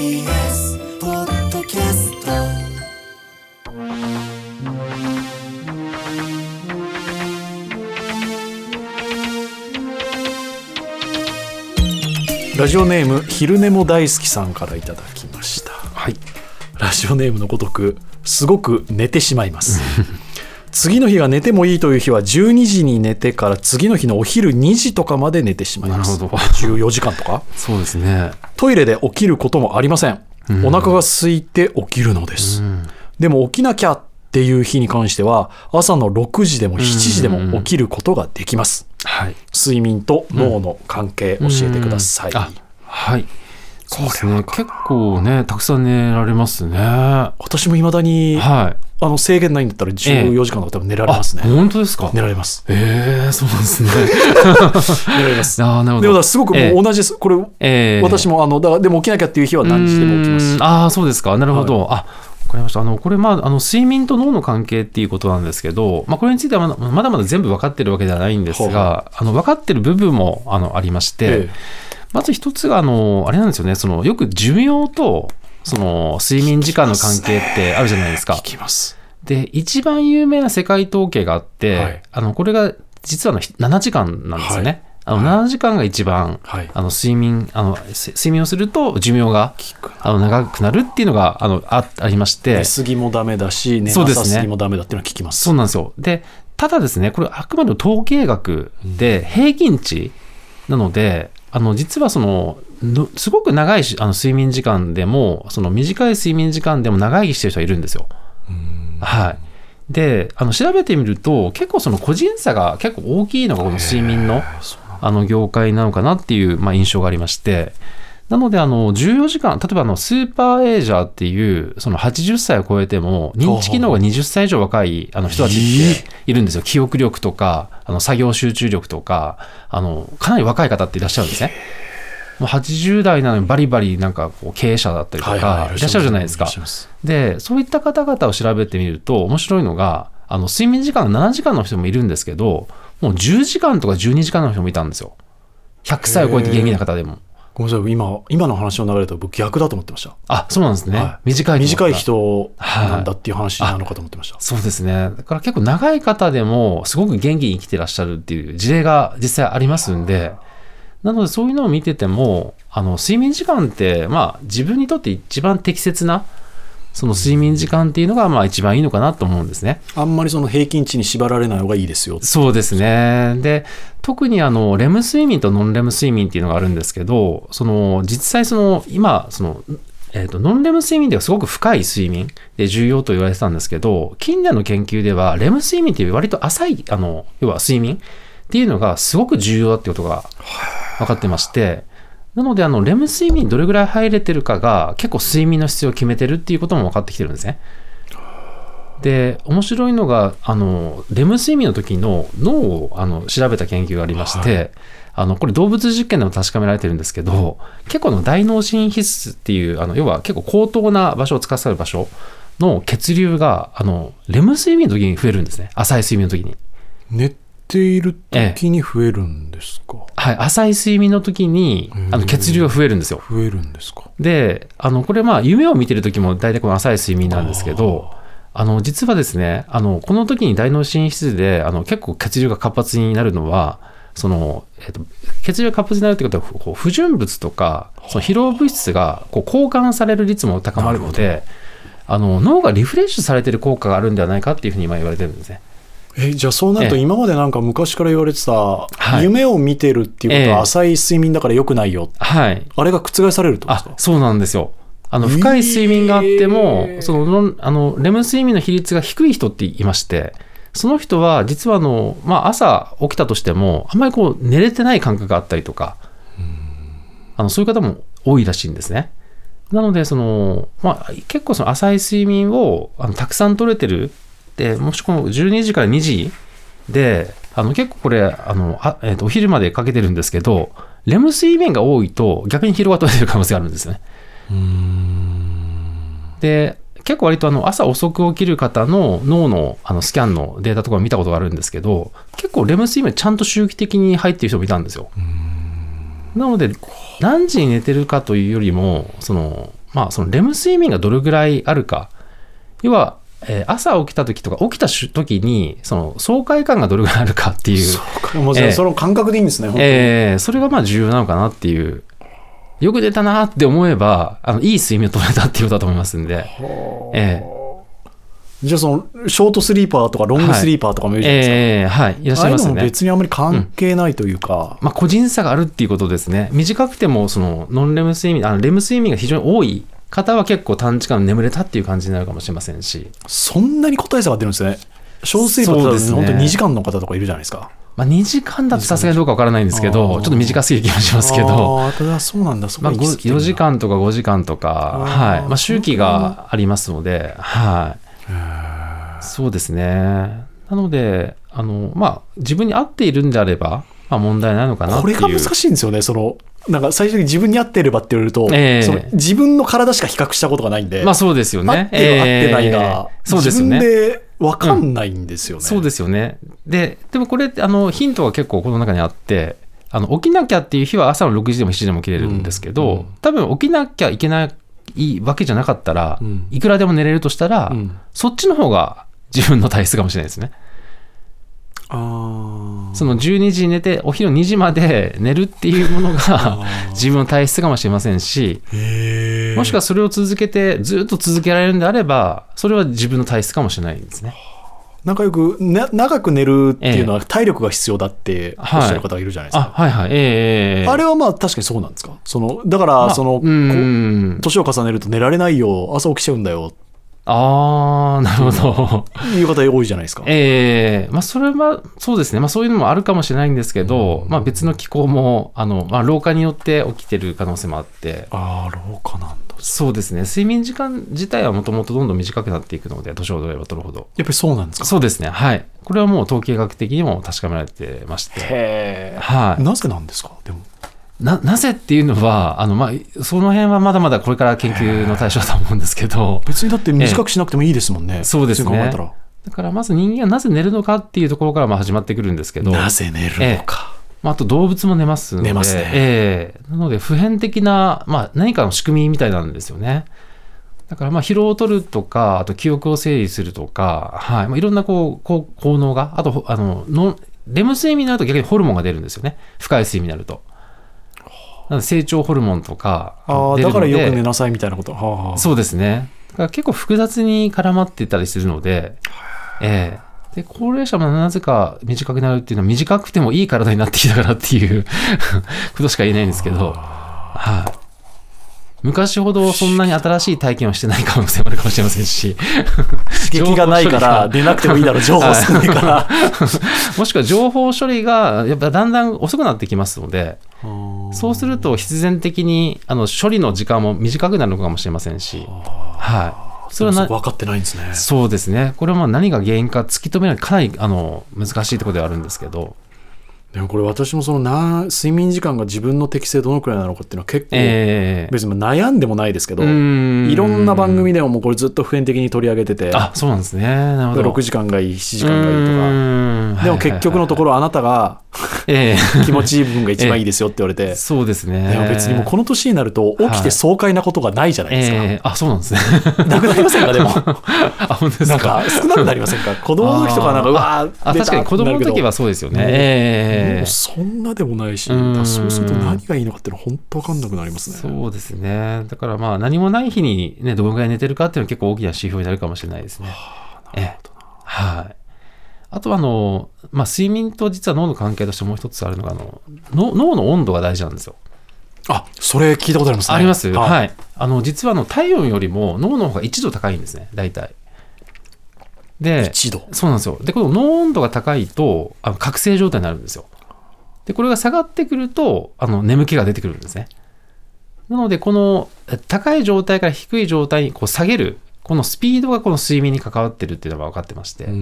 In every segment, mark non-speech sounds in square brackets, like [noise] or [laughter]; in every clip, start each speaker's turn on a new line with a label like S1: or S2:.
S1: TBS ポッドキャスト
S2: ラジオネーム昼寝も大好きさんからいただきました。
S3: はい。
S2: ラジオネームのごとくすごく寝てしまいます次の日が寝てもいいという日は12時に寝てから次の日のお昼2時とかまで寝てしまいます。
S3: なるほど。
S2: 14時間とか？
S3: そうですね。
S2: トイレで起きることもありません、お腹が空いて起きるのです、でも起きなきゃっていう日に関しては朝の6時でも7時でも起きることができます、
S3: はい。
S2: 睡眠と脳の関係教えてください、
S3: あ、はい。そうですね。結構ね、たくさん寝られますね。は
S2: 私もいまだに、
S3: い。
S2: あの制限ないんだったら14時間とか多分寝られますね、
S3: あ、本当ですか？
S2: 寝られます
S3: ええそうなんですね。[laughs]
S2: 寝られます [laughs]
S3: ああ、なるほど。
S2: でもすごくもう同じです、これ、
S3: ええ
S2: 私もあのだからでも起きなきゃっていう日は何時でも起きます
S3: ああ、そうですか。なるほど。あわかりました。あの、これ、まあ、あの、睡眠と脳の関係っていうことなんですけど、まあ、これについてはまだまだ全部分かってるわけではないんですが、あの、分かってる部分も、あの、ありまして、
S2: え
S3: まず一つが、あの、あれなんですよね、その、よく寿命と、その、睡眠時間の関係ってあるじゃないですか。
S2: 聞きます。
S3: で、一番有名な世界統計があって、
S2: はい。
S3: あの、これが実はあの7時間なんですよね。あの、7時間が一番、
S2: はい。
S3: あの、睡眠、あの、せ睡眠をすると寿命が、
S2: く。
S3: あの、長くなるっていうのが、あの、あありまして。
S2: 寝、すぎもダメだし寝なさすぎもダメだっていうのは聞きます。
S3: そうなんですよ。で、ただですね、これあくまでも統計学で平均値なので、あの、実はその、のすごく長いしあの睡眠時間でも、その短い睡眠時間でも長生きしてる人がいるんですよ。はい。で、あの、調べてみると、結構その個人差が結構大きいのがこの睡眠の、あの、業界なのかなっていう、まあ、印象がありまして、なので、あの、14時間、例えばあの、スーパーエイジャーっていう、その80歳を超えても、認知機能が20歳以上若いあの人たちっているんですよ。記憶力とか、あの、作業集中力とか、あの、かなり若い方っていらっしゃるんですね。もう80代なのにバリバリなんかこう経営者だったりとか、いらっしゃるじゃないですかで、そういった方々を調べてみると、面白いのが、あの、睡眠時間が7時間の人もいるんですけど、もう10時間とか12時間の人もいたんですよ。100歳を超えて元気な方でも。
S2: ごめんなさい今今の話の流れだと僕逆だと思ってました。
S3: あ、そうなんですね。
S2: はい。
S3: 短い
S2: 短い人なんだっていう話なのかと思ってました、
S3: そうですね。だから結構長い方でも、すごく元気に生きてらっしゃるっていう事例が実際ありますんで、なのでそういうのを見てても、あの、睡眠時間って、まあ、自分にとって一番適切な、その睡眠時間っていうのが、まあ一番いいのかなと思うんですね。
S2: あんまりその平均値に縛られない方がいいですよ
S3: そうですね。で、特にあの、レム睡眠とノンレム睡眠っていうのがあるんですけど、その、実際その、今、その、えっ、と、ノンレム睡眠ではすごく深い睡眠で重要と言われてたんですけど、近年の研究では、レム睡眠っていう割と浅い、あの、要は睡眠っていうのがすごく重要だってことが分かってまして、なので、あの、レム睡眠にどれぐらい入れてるかが、結構睡眠の質を決めてるっていうことも分かってきてるんですね。で面白いのがあのレム睡眠の時の脳をあの調べた研究がありまして、あのこれ動物実験でも確かめられてるんですけど結構あの大脳神皮質っていうあの要は結構高等な場所を司る場所の血流があのレム睡眠の時に増えるんですね浅い睡眠の時に。
S2: 寝ている時に増えるんですか、
S3: はい、浅い睡眠の時にあの血流が増えるんですよ。
S2: 増えるんですか？
S3: であのこれまあ夢を見てる時も大体この浅い睡眠なんですけどあの実はですねあのこの時に大脳神皮質であの結構血流が活発になるのはその、えっと血流が活発になるってことはこう不純物とかその疲労物質がこう交換される率も高まるのであの脳がリフレッシュされてる効果があるんではないかっていうふうに今言われてるんですね。
S2: えじゃあそうなると
S3: ええ。
S2: 今までなんか昔から言われてた、
S3: はい。
S2: 夢を見てるっていうこと
S3: ええ。
S2: は浅い睡眠だから良くないよ、
S3: はい、
S2: あれが覆されるってことですか？
S3: あそうなんですよ。あの深い睡眠があっても、
S2: えー
S3: そのあのレム睡眠の比率が低い人っていましてその人は実はあの、まあ、朝起きたとしてもあんまりこう寝れてない感覚があったりとかあのそういう方も多いらしいんですね。なのでその、まあ、結構その浅い睡眠をあのたくさん取れてるでもしこの12時から2時であの結構これあのあ、えーとお昼までかけてるんですけどレム睡眠が多いと逆に疲労が取れてる可能性があるんですね。で結構割とあの朝遅く起きる方の脳のあのスキャンのデータとかを見たことがあるんですけど結構レム睡眠ちゃんと周期的に入ってる人もいたんですよ。なので何時に寝てるかというよりもそのまあ、そのレム睡眠がどれぐらいあるか。要は、えー朝起きた時とか、起きた時に、その爽快感がどれぐらいあるかっていう。
S2: そうかもうじゃあ
S3: ええ
S2: その感覚でいいんですね、
S3: えーそれがまあ重要なのかなっていう。よく出たなって思えば、あの、いい睡眠を取れたっていうことだと思いますんで。え
S2: じゃあそのショートスリーパーとかロングスリーパーとかもいるじゃないですか、
S3: えーはい。いらっしゃいますよね。
S2: 別にあまり関係ないというか、
S3: まあ、個人差があるっていうことですね。短くても、その、ノンレム睡眠、あのレム睡眠が非常に多い方は結構短時間眠れたっていう感じになるかもしれませんし、
S2: そんなに個体差が出るんですね。ショートスリーパーって本当に2時間の方とかいるじゃないですか。
S3: まあ、2時間だとさすがにどうかわからないんですけど、ちょっと短すぎる気もしますけど、
S2: ああただそうなんだそこ
S3: まあ、
S2: は行き過ぎてる
S3: 4
S2: んだ
S3: 時間とか5時間とか、はい。まあ、周期がありますので、はい。そうですね。なので、あの、まあ、自分に合っているんであれば、まあ、問題ないのかな。
S2: これが難しいんですよねそのなんか最終的に自分に合っていればって言われると、
S3: ええ。
S2: その自分の体しか比較したことがないんで、
S3: まあ、そうですよ
S2: 合っ
S3: ね。
S2: てる合ってないが、
S3: えーそうです
S2: で分かんないんですよね、
S3: そうですよね。で、でもこれ、あの、ヒントが結構この中にあって、あの、起きなきゃっていう日は朝の6時でも7時でも起きれるんですけど、
S2: うんうん。
S3: 多分起きなきゃいけないわけじゃなかったら、
S2: うん。
S3: いくらでも寝れるとしたら、
S2: うん。
S3: そっちの方が自分の体質かもしれないですね。
S2: あ
S3: その12時に寝て、お昼2時まで寝るっていうものが [laughs] 自分の体質かもしれませんし、もしくはそれを続けて、ずっと続けられるんであれば、それは自分の体質かもしれないんですね。
S2: なんかよく、ね、長く寝るっていうのは体力が必要だっておっしゃる方がいるじゃないですか、
S3: あ、はいはい。ええええ。
S2: あれはまあ確かにそうなんですか？そのだから、
S3: まあ
S2: その、
S3: うーん。
S2: こ年を重ねると寝られないよ朝起きちゃうんだよ
S3: ああ、なるほど。
S2: いう方多いじゃないですか。
S3: ええまあ、それは、そうですね。まあ、そういうのもあるかもしれないんですけど、まあ、別の気候も、あの、まあ、老化によって起きてる可能性もあって、
S2: ああ老化なんだ
S3: そうですね。睡眠時間自体はもともとどんどん短くなっていくので、年を取れば取るほど。
S2: やっぱりそうなんですか？
S3: そうですね。はい。これはもう統計学的にも確かめられてまして。
S2: へ
S3: はい。
S2: なぜなんですか？でも
S3: な、なぜっていうのは、あの、まあ、その辺はまだまだこれから研究の対象だと思うんですけど、[laughs]
S2: 別にだって短くしなくてもいいですもんね、
S3: そうですねだからまず人間はなぜ寝るのかっていうところからまあ始まってくるんですけど、
S2: なぜ寝るのか、
S3: まあ、あと動物も寝ますので。
S2: 寝ますね
S3: ええなので、普遍的な、まあ、何かの仕組みみたいなんですよね。だから、まあ、疲労を取るとか、あと記憶を整理するとか、はい。まあ、いろんな、こう、こう効能が、あと、あの、のレム睡眠になると逆にホルモンが出るんですよね。深い睡眠になると。成長ホルモンとか
S2: ああ
S3: 出るので。
S2: だからよく寝なさいみたいなこと、はあはあ
S3: そうですね。結構複雑に絡まってたりするので、ええで、高齢者もなぜか短くなるっていうのは短くてもいい体になってきたからっていう [laughs] ことしか言えないんですけど、はい。昔ほどそんなに新しい体験をしてない可能性もあるかもしれませんし、
S2: 刺激がないから出なくてもいいだろう情報少ないから、[laughs]
S3: もしくは情報処理がやっぱだんだん遅くなってきますので、そうすると必然的にあの処理の時間も短くなるのかもしれませんし、はい。それはな
S2: 分かってないんですね。
S3: そうですね。これはまあ何が原因か突き止めるのはかなりあの難しいところではあるんですけど、
S2: でもこれ私もそのな睡眠時間が自分の適性どのくらいなのかっていうのは結構、
S3: ええ
S2: 別に悩んでもないですけど、いろんな番組でももうこれずっと普遍的に取り上げてて
S3: あ、そうなんですね。なるほど。
S2: 6時間がいい7時間がいいとか。
S3: と
S2: でも結局のところあなたが
S3: え
S2: 気持ちいい部分が一番いいですよって言われて
S3: え、そうですね。
S2: でも別にもうこの年になると起きて爽快なことがないじゃないですか、
S3: ええあ、そうなんですね。
S2: なくなりませんかでも？[laughs]
S3: あ、本当です
S2: なん
S3: か。
S2: か少なくなりませんか？子供の時とかなんかうわー
S3: あ、確かに子供の時はそうですよね。ええ
S2: もうそんなでもないし、そうすると何がいいのかっていうのは本当分かんなくなりますね。
S3: そうですね。だからまあ何もない日にね、どのぐらい寝てるかっていうのは結構大きな指標になるかもしれないですね。ええはい。あとはあの、まあ睡眠と実は脳の関係としてもう一つあるのが、あの、の脳の温度が大事なんですよ。
S2: あそれ聞いたことありますね。
S3: あります？
S2: は
S3: はいい。あの、実はあの体温よりも脳の方が1度高いんですね、大体。で、
S2: 1度？
S3: そうなんですよ。で、この脳温度が高いと、あの覚醒状態になるんですよ。で、これが下がってくると、あの眠気が出てくるんですね。なので、このえ高い状態から低い状態にこう下げる、このスピードがこの睡眠に関わってるっていうのが分かってまして。はい。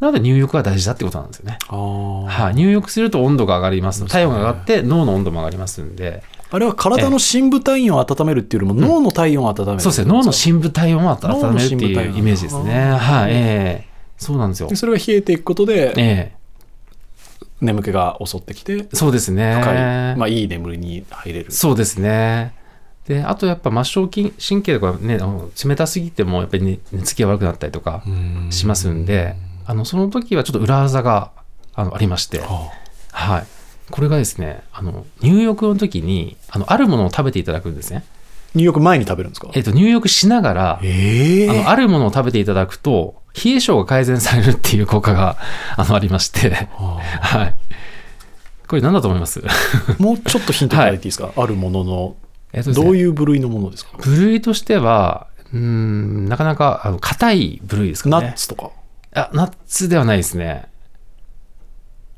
S3: なので入浴が大事だってことなんですよね。はい。入浴すると温度が上がります。体温が上がって脳の温度も上がりますんで。
S2: あれは体の深部体温を温めるっていうよりも脳の体温を温める、
S3: そうですね。脳の深部体温を温めるっていうイメージですね。はい。ええそうなんですよ
S2: で。それが冷えていくことで
S3: え
S2: 眠気が襲ってきて
S3: えそうですね。
S2: 深い、まあ、いい眠りに入れる。
S3: そうですね。であとやっぱ末梢筋神経とかねあの冷たすぎてもやっぱり、ね、寝つきが悪くなったりとかしますんであのその時はちょっと裏技があのありまして、
S2: は
S3: はい、これがですねあの入浴の時にあのあるものを食べていただくんですね、
S2: 入浴前に食べるんですか？
S3: えっと入浴しながら
S2: ええ
S3: あのあるものを食べていただくと冷え性が改善されるっていう効果があのありまして、
S2: は
S3: はい、これ何だと思います？
S2: あ [laughs] もうちょっとヒントいただいていいですか、あるものの
S3: えっとね。
S2: どういう部類のものですか？
S3: 部類としてはうーんなかなかあの硬い部類ですかね。
S2: ナッツとか？
S3: あナッツではないですね。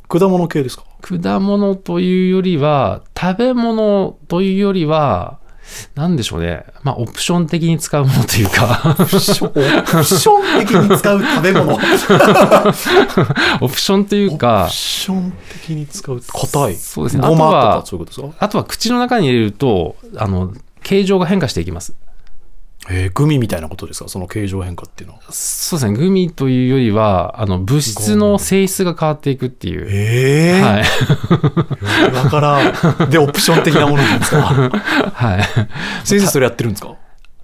S2: 果物系ですか？
S3: 果物というよりは食べ物というよりは何でしょうね。まあオプション的に使うものというか。
S2: オプション的に使う食べ物。オ [laughs] プ
S3: オプションというか
S2: ション的に使う。硬い。
S3: そうですね。あとはあとは口の中に入れるとあの形状が変化していきます
S2: えーグミみたいなことですか？その形状変化っていうのは。
S3: そうですね。グミというよりはあの物質の性質が変わっていくっていう、
S2: ええ
S3: はい、
S2: だからでオプション的なものなんですか？
S3: はい、
S2: 先生それやってるんですか？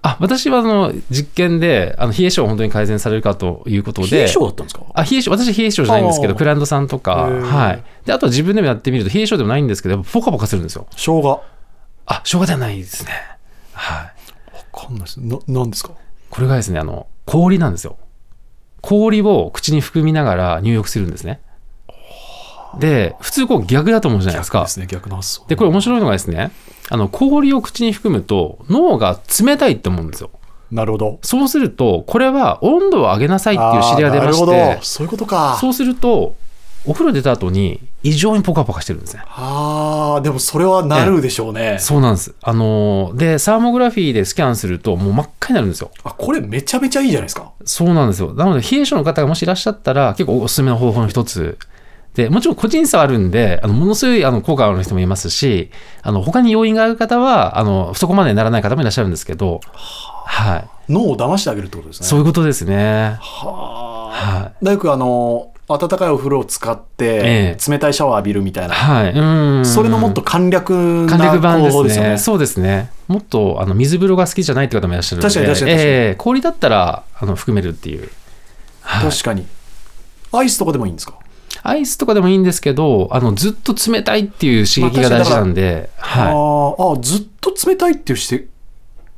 S3: あ私はあの実験であの冷え性が本当に改善されるかということで。
S2: 冷え性だったんですか？
S3: あ冷え性私冷え性じゃないんですけどクライアントさんとか、はい、であとは自分でもやってみると冷え性でもないんですけどやっぱポカポカするんですよ。
S2: 生姜。わ
S3: あ生姜ではないですね。はい
S2: かんないです。な何ですか？
S3: これがですねあの氷なんですよ。氷を口に含みながら入浴するんですね。で普通こう逆だと思うじゃないですか。
S2: 逆ですね。逆の発想
S3: でこれ面白いのがですねあの氷を口に含むと脳が冷たいって思うんですよ。
S2: なるほど。
S3: そうするとこれは温度を上げなさいっていう指令が出まして
S2: ど。そういうことか。
S3: そうするとお風呂出た後に異常にポカポカしてるんですね。
S2: あーでもそれはなるでしょうね。
S3: そうなんです。あのーでサーモグラフィーでスキャンするともう真っ赤になるんですよ。
S2: あこれめちゃめちゃいいじゃないですか。
S3: そうなんですよ。なので冷え性の方がもしいらっしゃったら結構おすすめの方法の一つ。でもちろん個人差はあるんであのものすごいあの効果がある人もいますしあの他に要因がある方はあのそこまでならない方もいらっしゃるんですけど。はい。
S2: 脳を騙してあげるってことですね。
S3: そういうことですね。
S2: は
S3: は
S2: あ大工あの温かいお風呂を使って
S3: え
S2: 冷たいシャワー浴びるみたいな、
S3: はい。うん。
S2: それのもっと簡略な方法ですよね。
S3: そうですね。もっとあの水風呂が好きじゃないって方もいらっしゃるので。
S2: 確かに確かに確かに。
S3: ええ。氷だったらあの含めるっていう、はい。
S2: 確かに。アイスとかでもいいんですか？
S3: アイスとかでもいいんですけどあのずっと冷たいっていう刺激が大事なんで、はい。
S2: あーあずっと冷たいっていうして刺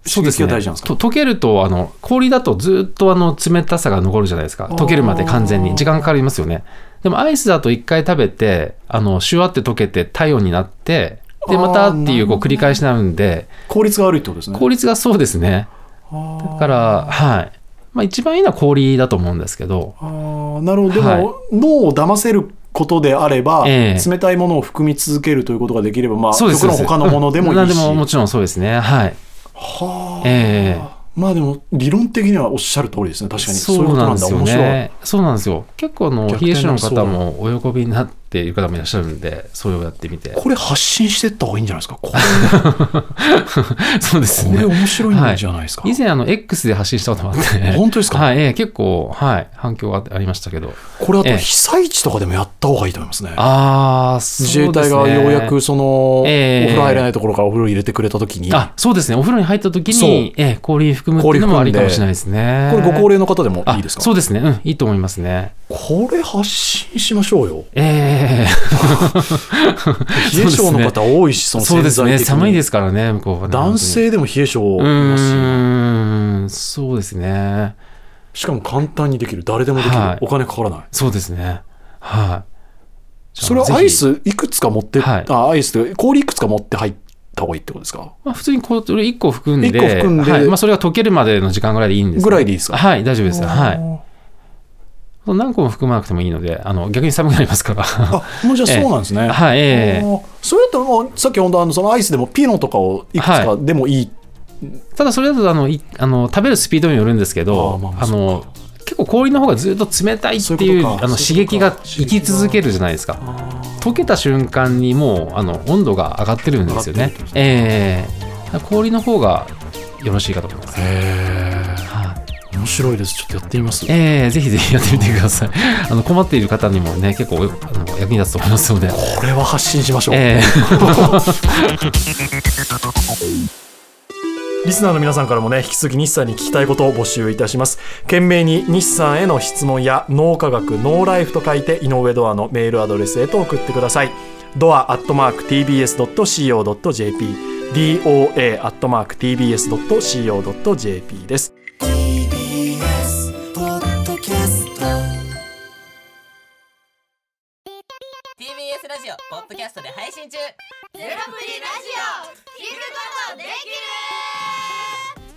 S2: 激が大事なんですか？
S3: と溶けるとあの氷だとずっとあの冷たさが残るじゃないですか。溶けるまで完全に。時間かかりますよね。でもアイスだと一回食べてあのシュワって溶けて体温になってでまたっていうこう繰り返しになるんで。
S2: 効率が悪いってことですね。
S3: 効率がそうですね。だからはい。まあ一番いいのは氷だと思うんですけど。
S2: あーなるほど。でも、
S3: はい。
S2: 脳を騙せることであれば、
S3: ええ。
S2: 冷たいものを含み続けるということができればまあ
S3: そうです。
S2: 極論他のものでもいいし。[laughs]
S3: 何でももちろんそうですね。はい
S2: はあ
S3: ええ
S2: まあでも理論的にはおっしゃる通りですね確かにそうなん
S3: ですよね。そうなんですよ。結構あの
S2: 逆
S3: 冷え性の方もお喜びになっている方もいらっしゃるんで、それをやってみて。
S2: これ発信してった方がいいんじゃないですか？これ。[laughs]
S3: そうです
S2: これ
S3: ね。
S2: 面白いんじゃないですか、
S3: 以前あの X で発信したこともあって、
S2: 本当ですか？
S3: はい、ええ結構はい。反響がありましたけど。
S2: これあと
S3: ええ。
S2: 被災地とかでもやった方がいいと思いますね。
S3: ああ、そうですね。
S2: 自衛隊がようやくその、
S3: ええ。
S2: お風呂入れないところからお風呂入れてくれた時に。
S3: あ、そうですね。お風呂に入った時
S2: そう。
S3: に、ええ氷含むっていうのもありかもしれないですね。
S2: これご高齢の方でもいいですか？
S3: あそうですね。うん、いいと思いますね。
S2: これ発信しましょうよ。
S3: ええ
S2: 冷え性の方多いし [laughs] その
S3: そうですね。寒いですからね、向こうはね。
S2: 男性でも冷え性いうますし
S3: ーん、そうですね。
S2: しかも簡単にできる誰でもできる、
S3: はい
S2: お金かからない
S3: そうですね。はい。
S2: それはアイスいくつか持って、
S3: はい
S2: あアイスって氷いくつか持って入った方がいいってことですか？
S3: まあ、普通にこう、1個含んで、
S2: 一個含んで
S3: はいまあ、それが溶けるまでの時間ぐらいでいいんです
S2: ぐらいでいいですか？
S3: はい、大丈夫です。はい。何個も含まなくてもいいので、あの逆に寒くなりますから。
S2: あもうじゃあ [laughs] そうなんですね、
S3: はい、え
S2: ーそれだったらもうさっき本当あのそのアイスでもピノとかをいくつかでもいい、
S3: ただそれだとあのいあの食べるスピードによるんですけ
S2: あ
S3: ど
S2: あまあ
S3: あの結構氷の方がずっと冷たいってい
S2: いう
S3: あの刺激が生き続けるじゃないですか。溶けた瞬間にもうあの温度が上がってるんですよね。
S2: 上がってるってこと
S3: ええ。氷の方がよろしいかと思います、
S2: 面白いです。ちょっとやってみます？
S3: ええぜひぜひやってみてください。[laughs] あの困っている方にもね結構あの役に立つと思いますので。
S2: これは発信しましょう、
S3: ええ。[laughs]
S2: リスナーの皆さんからもね引き続き日産に聞きたいことを募集いたします。懸命に日産への質問や脳科学ノーライフと書いて井上ドアのメールアドレスへと送ってください。ドアアットマーク TBS.CO.JP doa アットマーク TBS.CO.JP です
S1: TBS
S4: ラジオポッドキャストで配信中。
S5: ゼロプリラジオ。聞くことできる。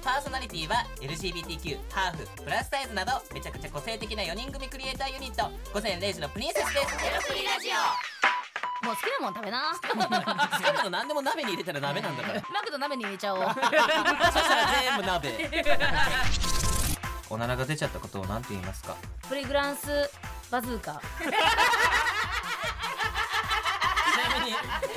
S4: パーソナリティは LGBTQ ハーフプラスサイズなどめちゃくちゃ個性的な4人組クリエイターユニット。午前0時のプリンセスです。
S5: ゼロプリラジオ。もう好きなもん食べな。
S4: 好きなの何でも鍋に入れたら鍋なんだから。
S5: マクド鍋に入れちゃおう。
S4: そしたら全部鍋。おならが出ちゃったことを何て言いますか？
S5: プリグランスバズーカ